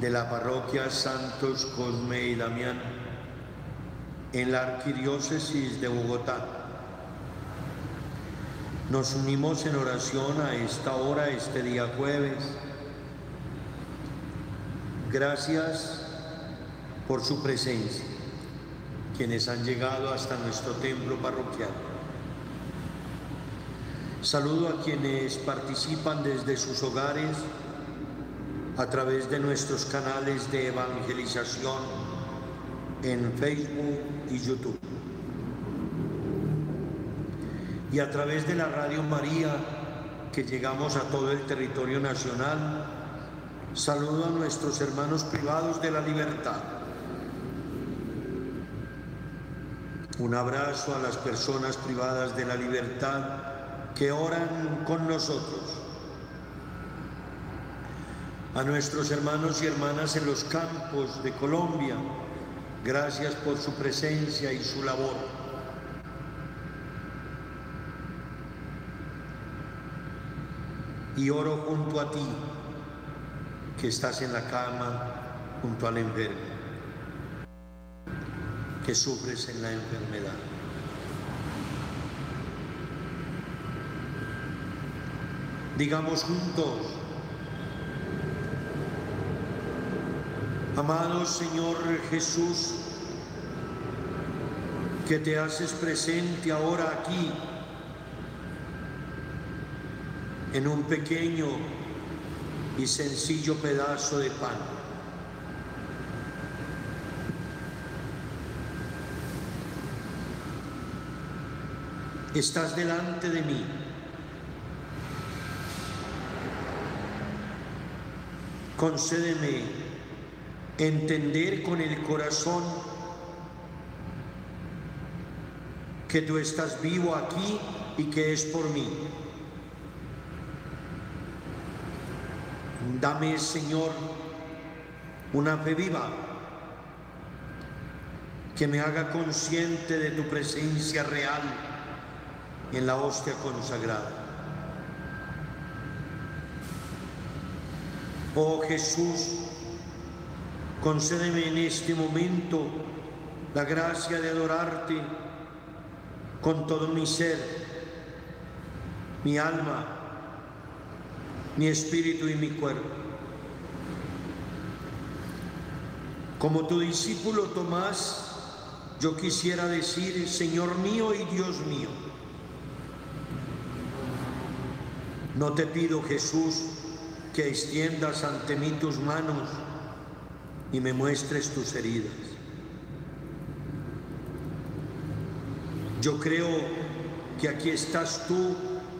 de la parroquia Santos Cosme y Damián en la arquidiócesis de Bogotá. Nos unimos en oración a esta hora, este día jueves. Gracias por su presencia, quienes han llegado hasta nuestro templo parroquial. Saludo a quienes participan desde sus hogares a través de nuestros canales de evangelización en Facebook y YouTube. Y a través de la Radio María, que llegamos a todo el territorio nacional, saludo a nuestros hermanos privados de la libertad. Un abrazo a las personas privadas de la libertad que oran con nosotros a nuestros hermanos y hermanas en los campos de Colombia. Gracias por su presencia y su labor. Y oro junto a ti, que estás en la cama junto al enfermo, que sufres en la enfermedad. Digamos juntos, Amado Señor Jesús, que te haces presente ahora aquí, en un pequeño y sencillo pedazo de pan. Estás delante de mí. Concédeme entender con el corazón que tú estás vivo aquí y que es por mí. Dame, Señor, una fe viva que me haga consciente de tu presencia real en la hostia consagrada. Oh Jesús, concédeme en este momento la gracia de adorarte con todo mi ser, mi alma, mi espíritu y mi cuerpo. Como tu discípulo Tomás, yo quisiera decir, Señor mío y Dios mío, no te pido Jesús que extiendas ante mí tus manos y me muestres tus heridas. Yo creo que aquí estás tú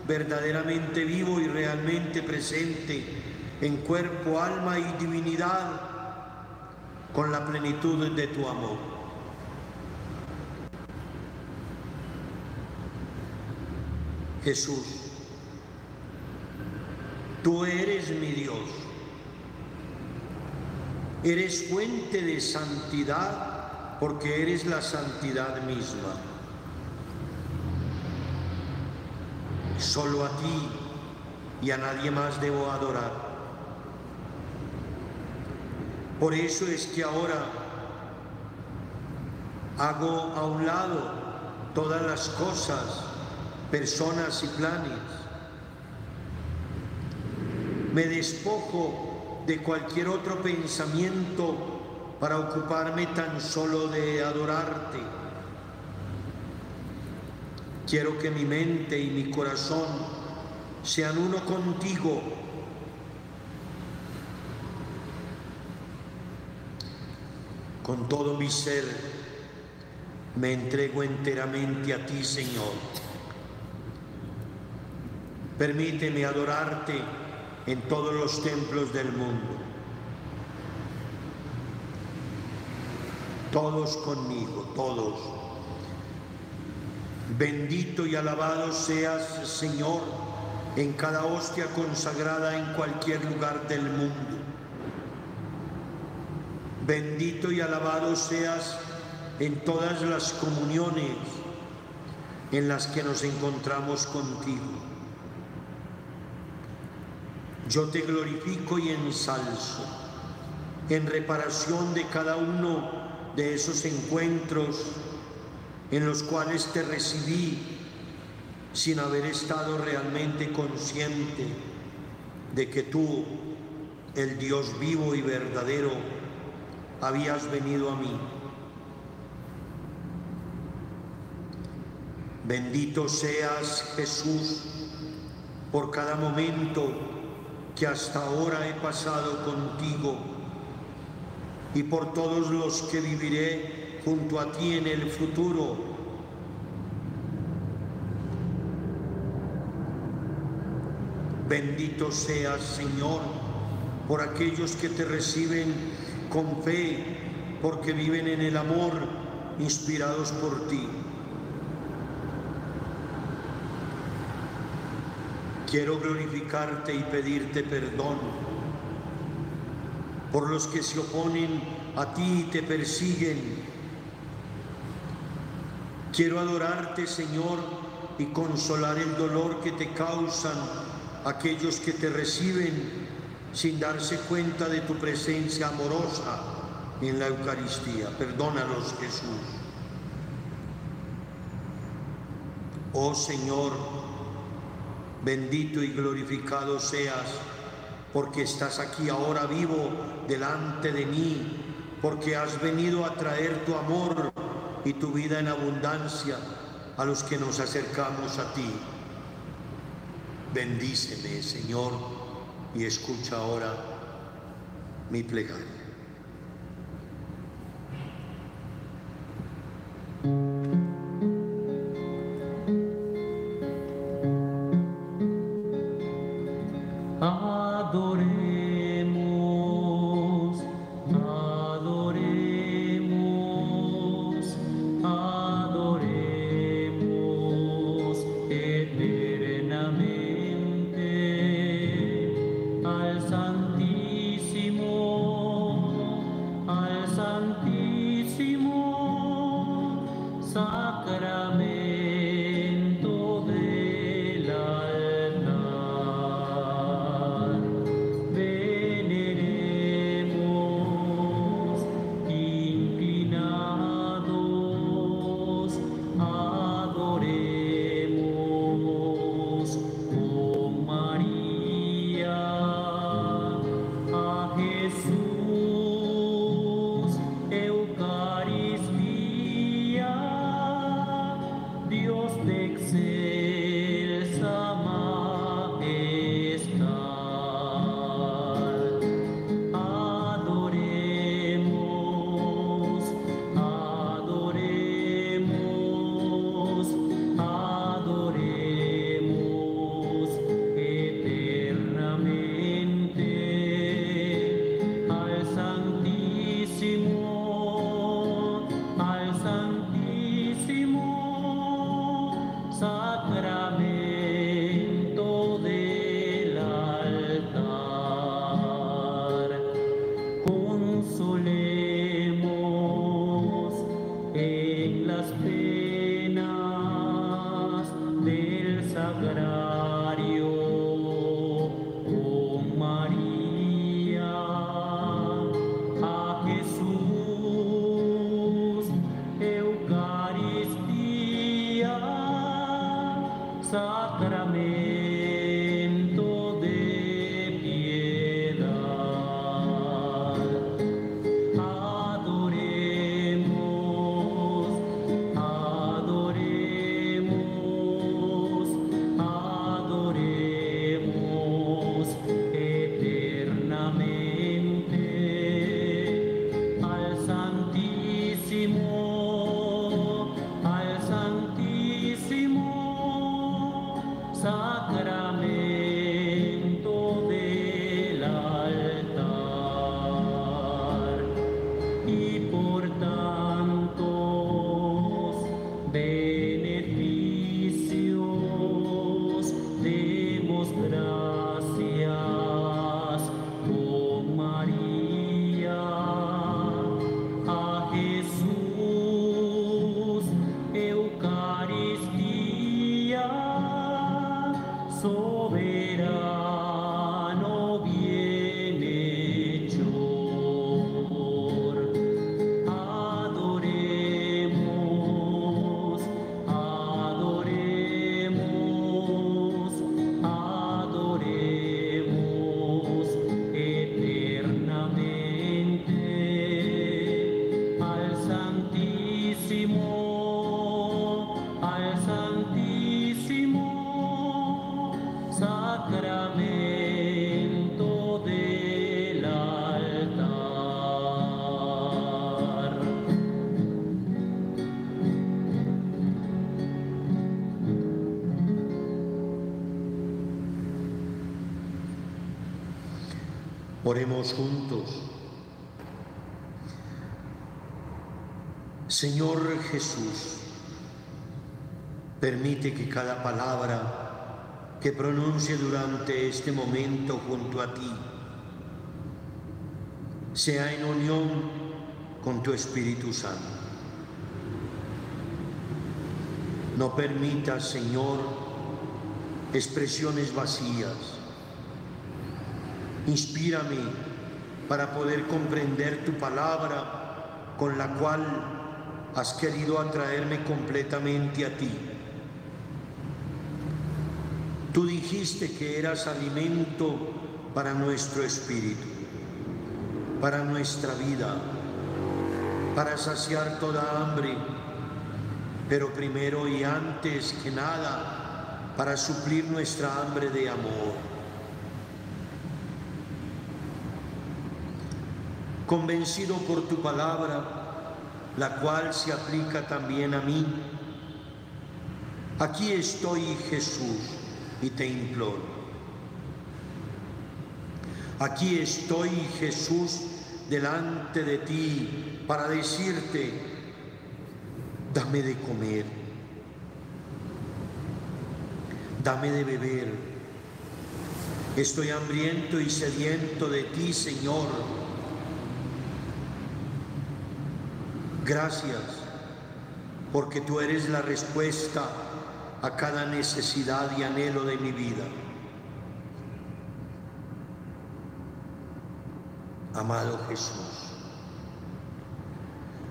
verdaderamente vivo y realmente presente en cuerpo, alma y divinidad con la plenitud de tu amor. Jesús, tú eres mi Dios, eres fuente de santidad porque eres la santidad misma. Solo a ti y a nadie más debo adorar. Por eso es que ahora hago a un lado todas las cosas, personas y planes. Me despojo de cualquier otro pensamiento para ocuparme tan solo de adorarte. Quiero que mi mente y mi corazón sean uno contigo Con todo mi ser me entrego enteramente a ti, Señor. Permíteme adorarte en todos los templos del mundo. Todos conmigo, todos. Bendito y alabado seas, Señor, en cada hostia consagrada en cualquier lugar del mundo. Bendito y alabado seas en todas las comuniones en las que nos encontramos contigo. Yo te glorifico y ensalzo en reparación de cada uno de esos encuentros en los cuales te recibí sin haber estado realmente consciente de que tú, el Dios vivo y verdadero, habías venido a mí. Bendito seas Jesús por cada momento que hasta ahora he pasado contigo y por todos los que viviré junto a ti en el futuro. Bendito seas Señor por aquellos que te reciben con fe, porque viven en el amor, inspirados por ti. Quiero glorificarte y pedirte perdón por los que se oponen a ti y te persiguen. Quiero adorarte, Señor, y consolar el dolor que te causan aquellos que te reciben sin darse cuenta de tu presencia amorosa en la Eucaristía. Perdónalos, Jesús. Oh Señor, bendito y glorificado seas, porque estás aquí ahora vivo delante de mí, porque has venido a traer tu amor y tu vida en abundancia a los que nos acercamos a ti. Bendíceme, Señor y escucha ahora mi plegaria. Oremos juntos. Señor Jesús, permite que cada palabra que pronuncie durante este momento junto a ti sea en unión con tu Espíritu Santo. No permitas, Señor, expresiones vacías. Inspírame para poder comprender tu palabra con la cual has querido atraerme completamente a ti. Tú dijiste que eras alimento para nuestro espíritu, para nuestra vida, para saciar toda hambre, pero primero y antes que nada, para suplir nuestra hambre de amor. Convencido por tu palabra, la cual se aplica también a mí, aquí estoy Jesús y te imploro. Aquí estoy Jesús delante de ti para decirte, dame de comer, dame de beber. Estoy hambriento y sediento de ti, Señor. Gracias, porque tú eres la respuesta a cada necesidad y anhelo de mi vida. Amado Jesús,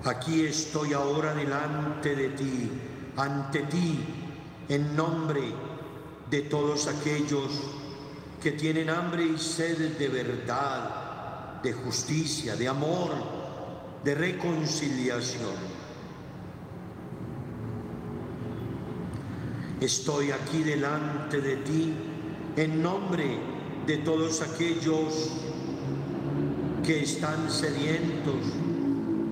aquí estoy ahora delante de ti, ante ti, en nombre de todos aquellos que tienen hambre y sed de verdad, de justicia, de amor, de reconciliación. Estoy aquí delante de ti en nombre de todos aquellos que están sedientos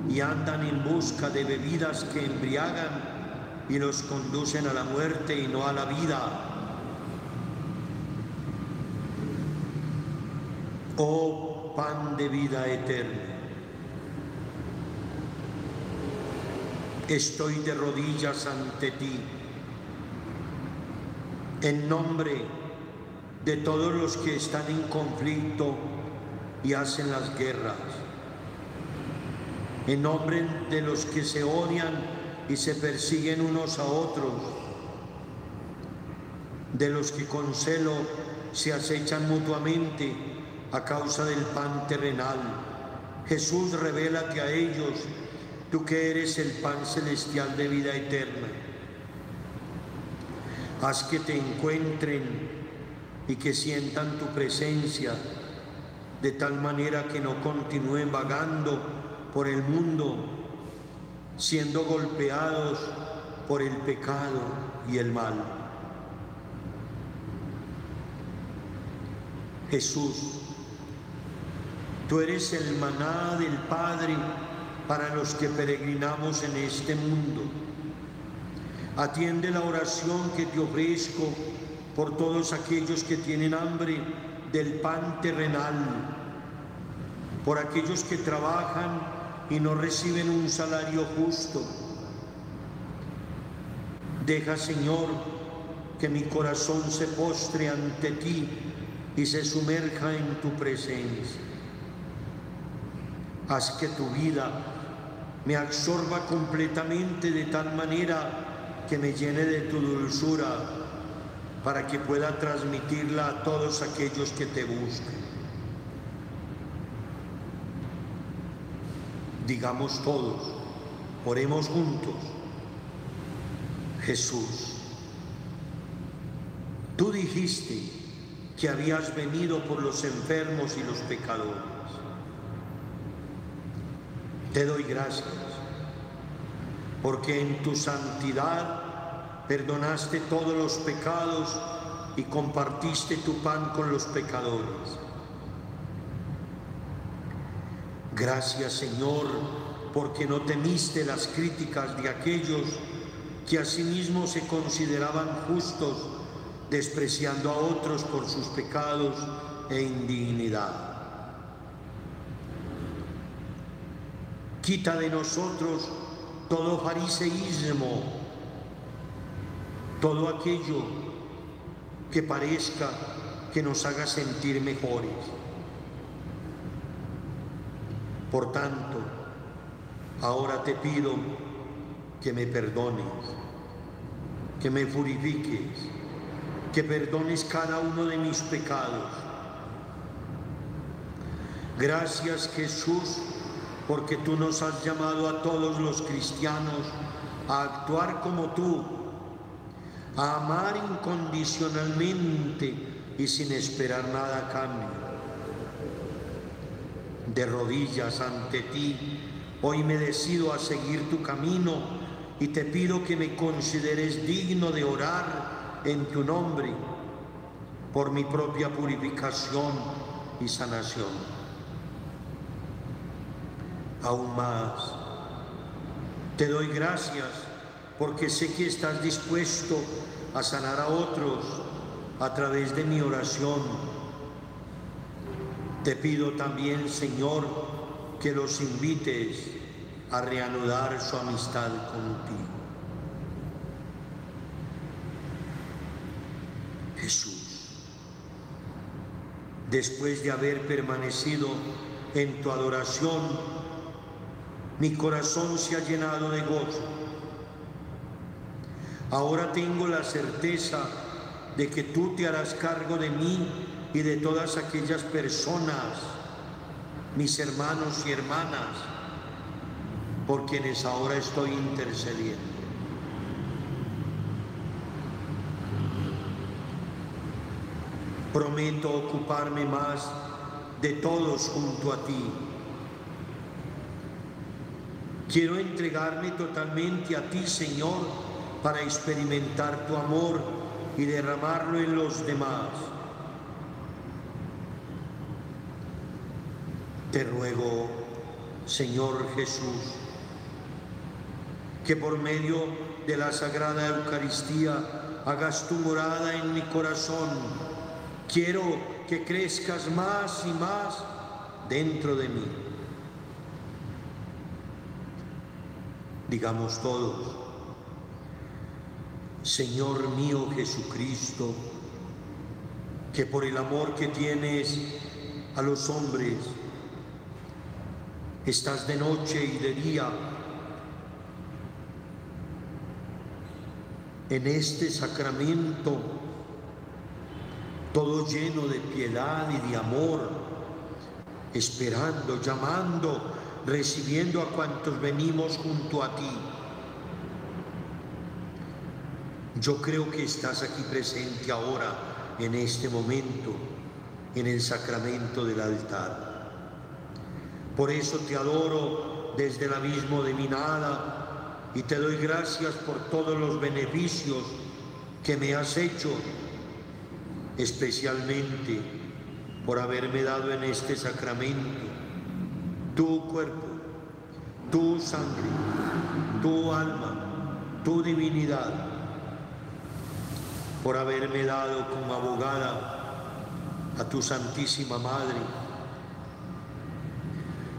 y andan en busca de bebidas que embriagan y los conducen a la muerte y no a la vida. Oh pan de vida eterna. Estoy de rodillas ante ti. En nombre de todos los que están en conflicto y hacen las guerras, en nombre de los que se odian y se persiguen unos a otros, de los que con celo se acechan mutuamente a causa del pan terrenal, Jesús, revélate a ellos, tú que eres el pan celestial de vida eterna. Haz que te encuentren y que sientan tu presencia, de tal manera que no continúen vagando por el mundo, siendo golpeados por el pecado y el mal. Jesús, Tú eres el maná del Padre para los que peregrinamos en este mundo. Atiende la oración que te ofrezco por todos aquellos que tienen hambre del pan terrenal, por aquellos que trabajan y no reciben un salario justo. Deja, Señor, que mi corazón se postre ante ti y se sumerja en tu presencia. Haz que tu vida me absorba completamente de tal manera que me llene de tu dulzura para que pueda transmitirla a todos aquellos que te busquen. Digamos todos, oremos juntos. Jesús, tú dijiste que habías venido por los enfermos y los pecadores. Te doy gracias porque en tu santidad perdonaste todos los pecados y compartiste tu pan con los pecadores. Gracias Señor porque no temiste las críticas de aquellos que asimismo se consideraban justos, despreciando a otros por sus pecados e indignidad. Quita de nosotros todo fariseísmo, todo aquello que parezca que nos haga sentir mejores. Por tanto, ahora te pido que me perdones, que me purifiques, que perdones cada uno de mis pecados. Gracias Jesús porque tú nos has llamado a todos los cristianos a actuar como tú, a amar incondicionalmente y sin esperar nada a cambio. De rodillas ante ti, hoy me decido a seguir tu camino y te pido que me consideres digno de orar en tu nombre por mi propia purificación y sanación aún más. Te doy gracias porque sé que estás dispuesto a sanar a otros a través de mi oración. Te pido también, Señor, que los invites a reanudar su amistad contigo. Jesús, después de haber permanecido en tu adoración, mi corazón se ha llenado de gozo. Ahora tengo la certeza de que tú te harás cargo de mí y de todas aquellas personas, mis hermanos y hermanas, por quienes ahora estoy intercediendo. Prometo ocuparme más de todos junto a ti Quiero entregarme totalmente a ti, Señor, para experimentar tu amor y derramarlo en los demás. Te ruego, Señor Jesús, que por medio de la Sagrada Eucaristía hagas tu morada en mi corazón. Quiero que crezcas más y más dentro de mí. Digamos todos, Señor mío Jesucristo, que por el amor que tienes a los hombres, estás de noche y de día en este sacramento, todo lleno de piedad y de amor, esperando, llamando, recibiendo a cuantos venimos junto a ti. Yo creo que estás aquí presente ahora, en este momento, en el sacramento del altar. Por eso te adoro desde el abismo de mi nada y te doy gracias por todos los beneficios que me has hecho, especialmente por haberme dado en este sacramento tu cuerpo, tu sangre, tu alma, tu divinidad por haberme dado como abogada a tu Santísima Madre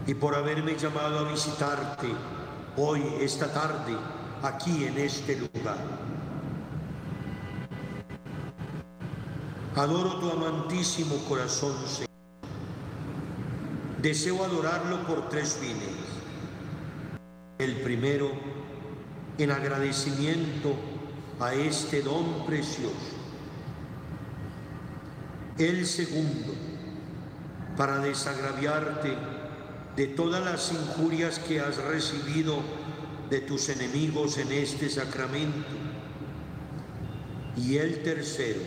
y por haberme llamado a visitarte hoy, esta tarde, aquí en este lugar. Adoro tu amantísimo corazón, Señor. Deseo adorarlo por tres fines. El primero, en agradecimiento a este don precioso. El segundo, para desagraviarte de todas las injurias que has recibido de tus enemigos en este sacramento. Y el tercero,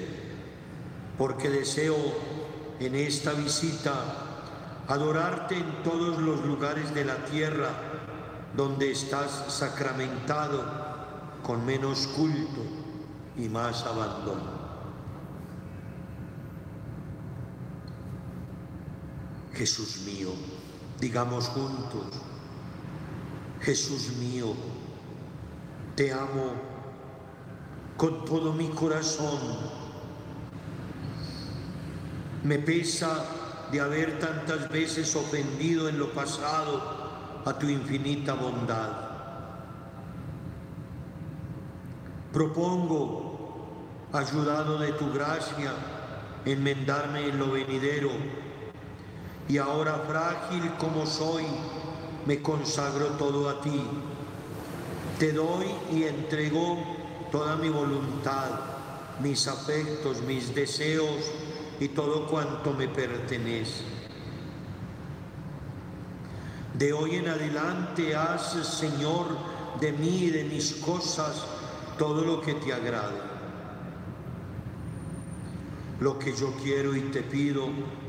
porque deseo en esta visita adorarte en todos los lugares de la tierra donde estás sacramentado con menos culto y más abandono. Jesús mío, digamos juntos, Jesús mío, te amo con todo mi corazón. Me pesa de haber tantas veces ofendido en lo pasado a tu infinita bondad. Propongo, ayudado de tu gracia, enmendarme en lo venidero. Y ahora frágil como soy, me consagro todo a ti. Te doy y entrego toda mi voluntad, mis afectos, mis deseos y todo cuanto me pertenece. De hoy en adelante haz, Señor, de mí y de mis cosas todo lo que te agrade. Lo que yo quiero y te pido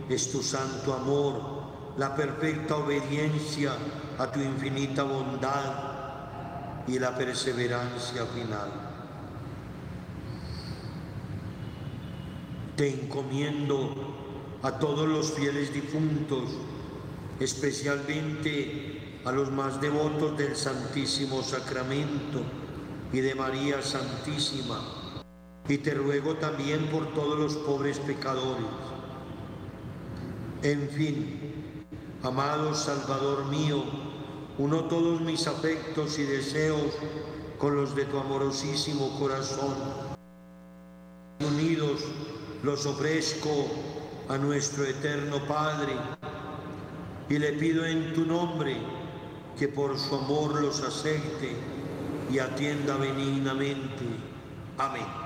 es tu santo amor, la perfecta obediencia a tu infinita bondad y la perseverancia final. Te encomiendo a todos los fieles difuntos, especialmente a los más devotos del Santísimo Sacramento, y de María Santísima. Y te ruego también por todos los pobres pecadores. En fin, amado Salvador mío, uno todos mis afectos y deseos con los de tu amorosísimo corazón. Unidos los ofrezco a nuestro eterno Padre y le pido en tu nombre que por su amor los acepte y atienda benignamente. Amén.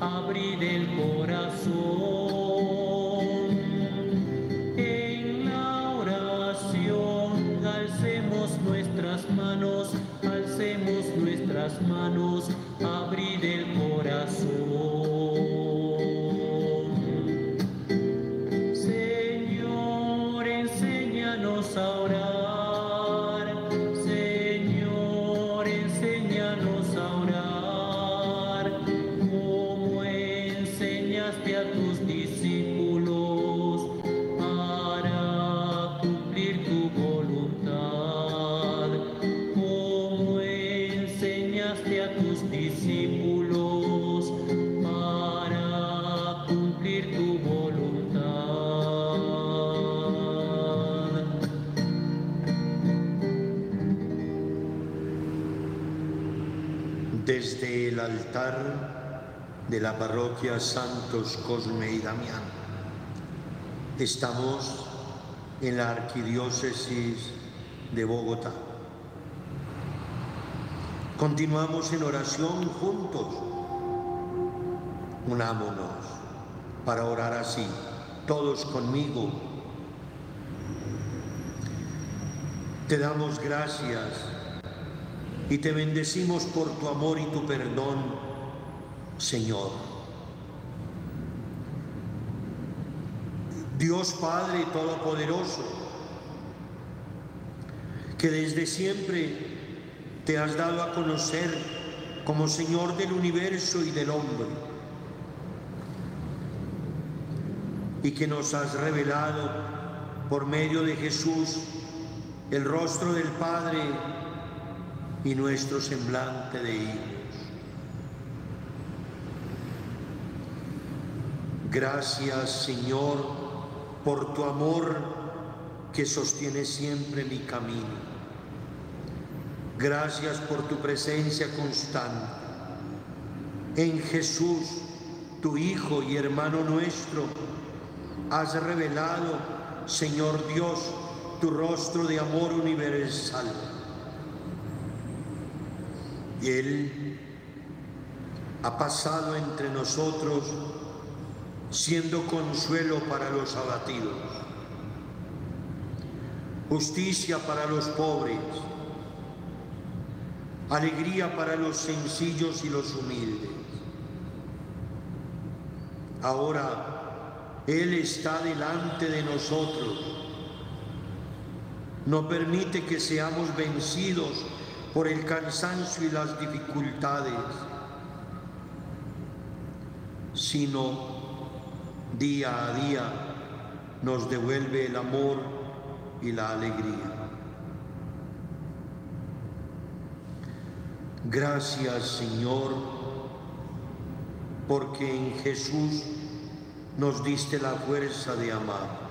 Abrid el corazón. De la parroquia Santos Cosme y Damián, estamos en la arquidiócesis de Bogotá. Continuamos en oración juntos. Unámonos para orar así, todos conmigo. Te damos gracias y te bendecimos por tu amor y tu perdón, Señor. Dios Padre Todopoderoso, que desde siempre te has dado a conocer como Señor del universo y del hombre, y que nos has revelado por medio de Jesús el rostro del Padre y nuestro semblante de hijos. Gracias Señor por tu amor que sostiene siempre mi camino. Gracias por tu presencia constante. En Jesús, tu Hijo y hermano nuestro, has revelado, Señor Dios, tu rostro de amor universal. Y Él ha pasado entre nosotros siendo consuelo para los abatidos, justicia para los pobres, alegría para los sencillos y los humildes. Ahora Él está delante de nosotros. No permite que seamos vencidos por el cansancio y las dificultades, sino día a día nos devuelve el amor y la alegría. Gracias Señor, porque en Jesús nos diste la fuerza de amar.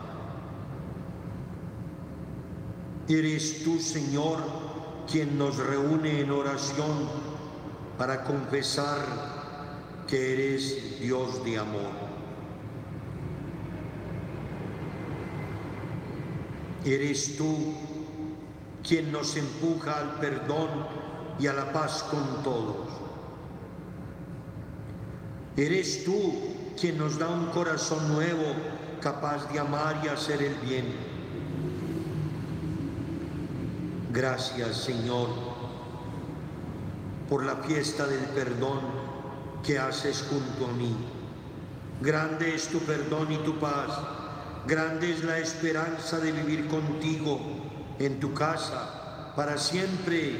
Eres tú, Señor, quien nos reúne en oración para confesar que eres Dios de amor. Eres tú quien nos empuja al perdón y a la paz con todos. Eres tú quien nos da un corazón nuevo capaz de amar y hacer el bien. Gracias Señor por la fiesta del perdón que haces junto a mí. Grande es tu perdón y tu paz. Grande es la esperanza de vivir contigo en tu casa para siempre.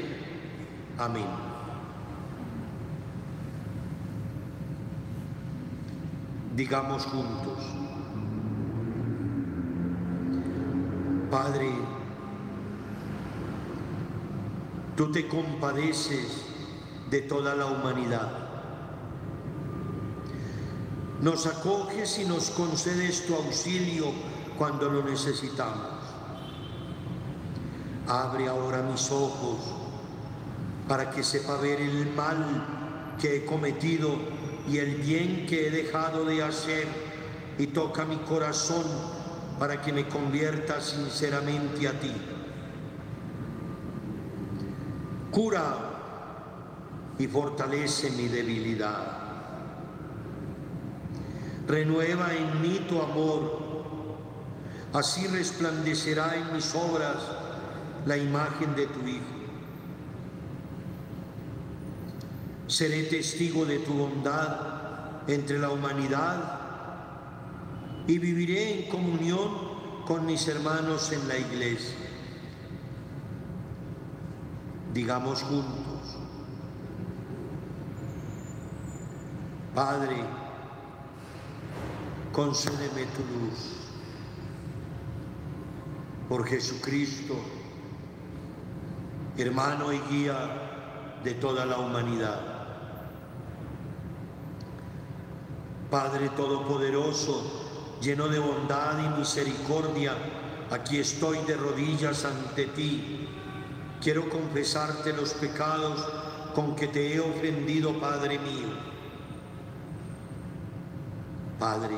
Amén. Digamos juntos, Padre, tú te compadeces de toda la humanidad nos acoges y nos concedes tu auxilio cuando lo necesitamos. Abre ahora mis ojos para que sepa ver el mal que he cometido y el bien que he dejado de hacer y toca mi corazón para que me convierta sinceramente a ti. Cura y fortalece mi debilidad. Renueva en mí tu amor, así resplandecerá en mis obras la imagen de tu Hijo. Seré testigo de tu bondad entre la humanidad y viviré en comunión con mis hermanos en la iglesia. Digamos juntos, Padre, concédeme tu luz. Por Jesucristo, hermano y guía de toda la humanidad. Padre Todopoderoso, lleno de bondad y misericordia, aquí estoy de rodillas ante ti. Quiero confesarte los pecados con que te he ofendido, Padre mío Padre,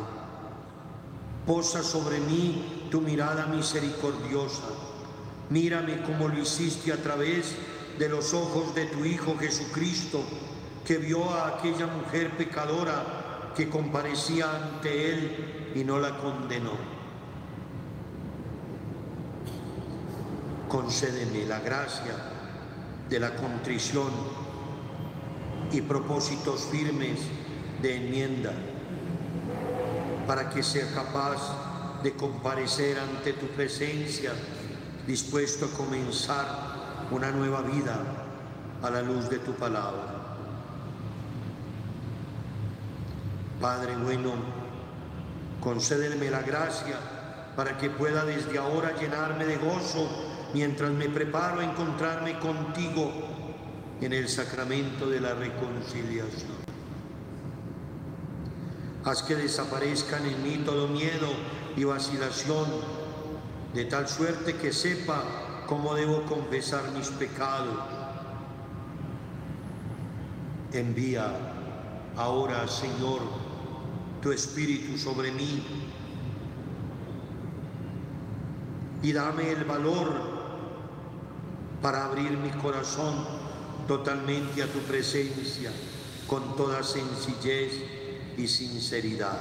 posa sobre mí tu mirada misericordiosa. Mírame como lo hiciste a través de los ojos de tu Hijo Jesucristo, que vio a aquella mujer pecadora que comparecía ante Él y no la condenó. Concédeme la gracia de la contrición y propósitos firmes de enmienda para que sea capaz de comparecer ante tu presencia, dispuesto a comenzar una nueva vida a la luz de tu palabra. Padre bueno, concédeme la gracia para que pueda desde ahora llenarme de gozo mientras me preparo a encontrarme contigo en el sacramento de la reconciliación. Haz que desaparezcan en mí todo miedo y vacilación, de tal suerte que sepa cómo debo confesar mis pecados. Envía ahora, Señor, tu Espíritu sobre mí y dame el valor para abrir mi corazón totalmente a tu presencia con toda sencillez y sinceridad.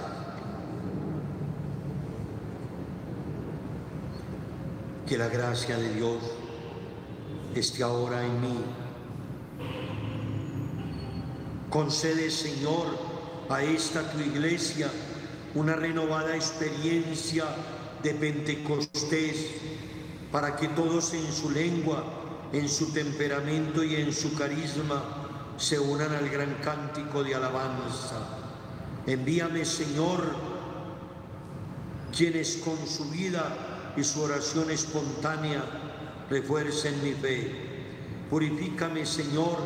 Que la gracia de Dios esté ahora en mí. Concede, Señor, a esta tu iglesia una renovada experiencia de Pentecostés para que todos en su lengua, en su temperamento y en su carisma se unan al gran cántico de alabanza Envíame, Señor, quienes con su vida y su oración espontánea refuercen mi fe. Purifícame, Señor,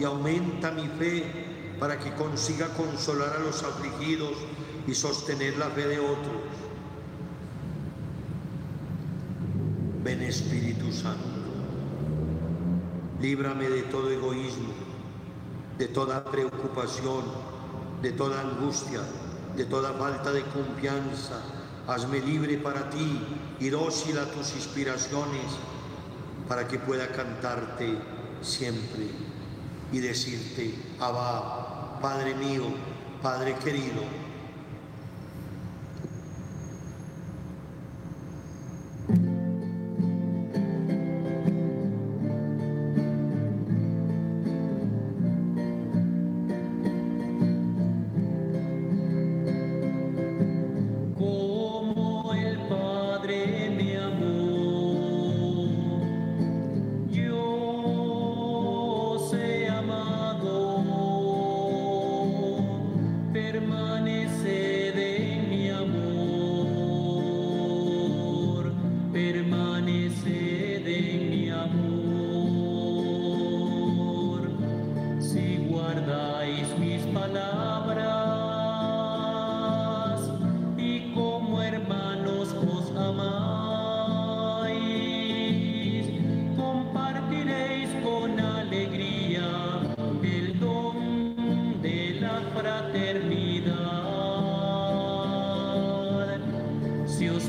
y aumenta mi fe para que consiga consolar a los afligidos y sostener la fe de otros. Ven Espíritu Santo, líbrame de todo egoísmo, de toda preocupación de toda angustia, de toda falta de confianza. Hazme libre para ti y dócil a tus inspiraciones para que pueda cantarte siempre y decirte, Abba, Padre mío, Padre querido,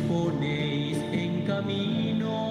ponéis en camino.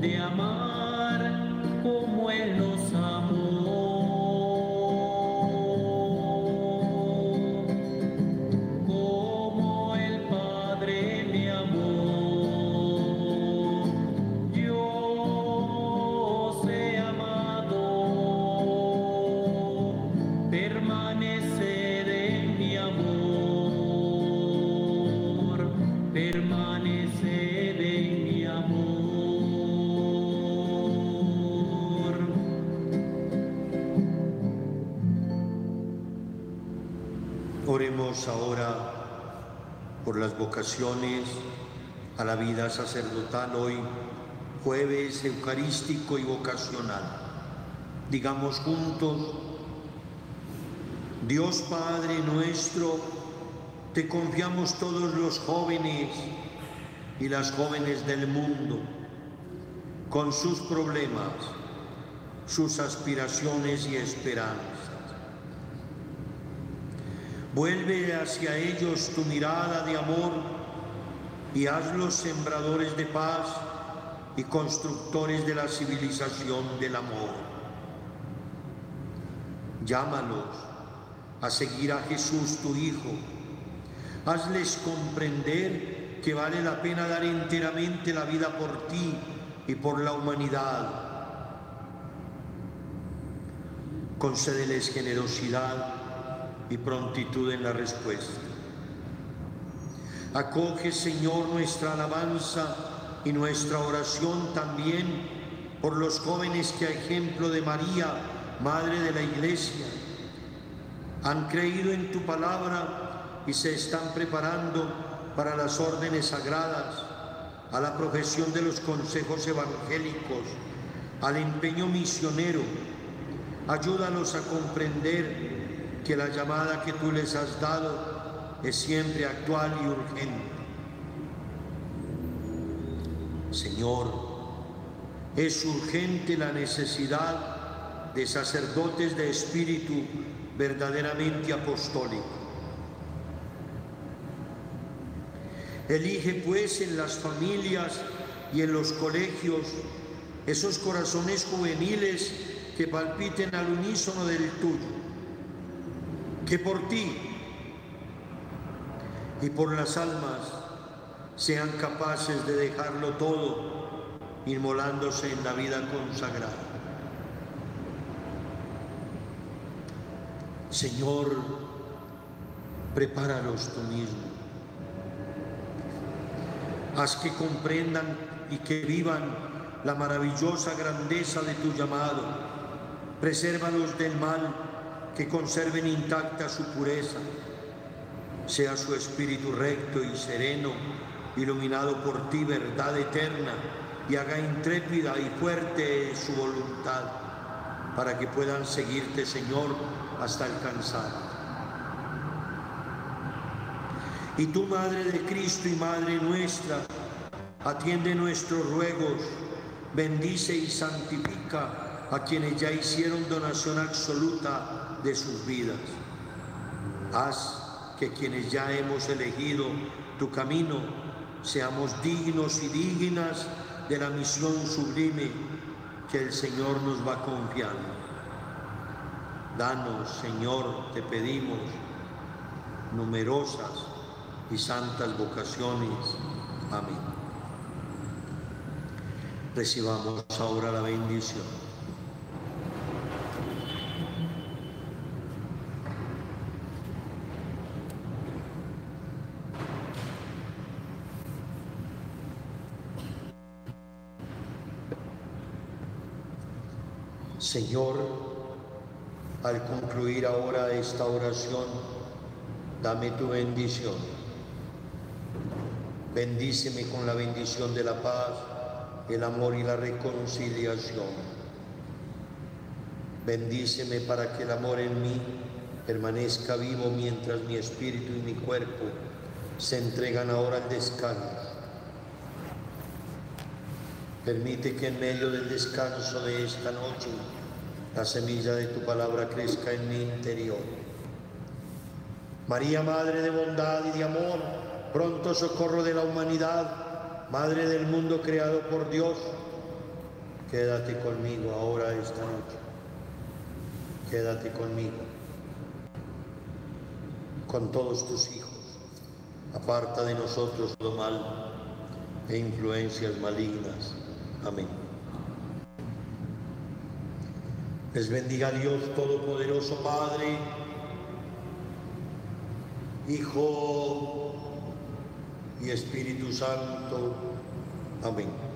De amar Ahora por las vocaciones a la vida sacerdotal hoy, jueves eucarístico y vocacional. Digamos juntos, Dios Padre nuestro, te confiamos todos los jóvenes y las jóvenes del mundo, con sus problemas, sus aspiraciones y esperanzas. Vuelve hacia ellos tu mirada de amor y hazlos sembradores de paz y constructores de la civilización del amor. Llámalos a seguir a Jesús tu Hijo. Hazles comprender que vale la pena dar enteramente la vida por ti y por la humanidad. Concédeles generosidad y prontitud en la respuesta. Acoge, Señor, nuestra alabanza y nuestra oración también por los jóvenes que a ejemplo de María, Madre de la Iglesia, han creído en tu palabra y se están preparando para las órdenes sagradas, a la profesión de los consejos evangélicos, al empeño misionero. Ayúdanos a comprender que la llamada que tú les has dado es siempre actual y urgente. Señor, es urgente la necesidad de sacerdotes de espíritu verdaderamente apostólico. Elige pues en las familias y en los colegios esos corazones juveniles que palpiten al unísono del tuyo, que por ti y por las almas sean capaces de dejarlo todo inmolándose en la vida consagrada. Señor, prepáralos tú mismo. Haz que comprendan y que vivan la maravillosa grandeza de tu llamado. Presérvalos del mal, que conserven intacta su pureza. Sea su espíritu recto y sereno, iluminado por ti, verdad eterna, y haga intrépida y fuerte su voluntad, para que puedan seguirte, Señor, hasta alcanzar. Y tú, Madre de Cristo y Madre nuestra, atiende nuestros ruegos, bendice y santifica a quienes ya hicieron donación absoluta de sus vidas. Haz que quienes ya hemos elegido tu camino seamos dignos y dignas de la misión sublime que el Señor nos va confiando. Danos, Señor, te pedimos, numerosas y santas vocaciones. Amén. Recibamos ahora la bendición. Señor, al concluir ahora esta oración, dame tu bendición. Bendíceme con la bendición de la paz, el amor y la reconciliación. Bendíceme para que el amor en mí permanezca vivo mientras mi espíritu y mi cuerpo se entregan ahora al descanso. Permite que en medio del descanso de esta noche la semilla de tu palabra crezca en mi interior. María, Madre de bondad y de amor, pronto socorro de la humanidad, Madre del mundo creado por Dios, quédate conmigo ahora esta noche. Quédate conmigo, con todos tus hijos. Aparta de nosotros lo mal e influencias malignas. Amén. Les bendiga Dios Todopoderoso, Padre, Hijo y Espíritu Santo. Amén.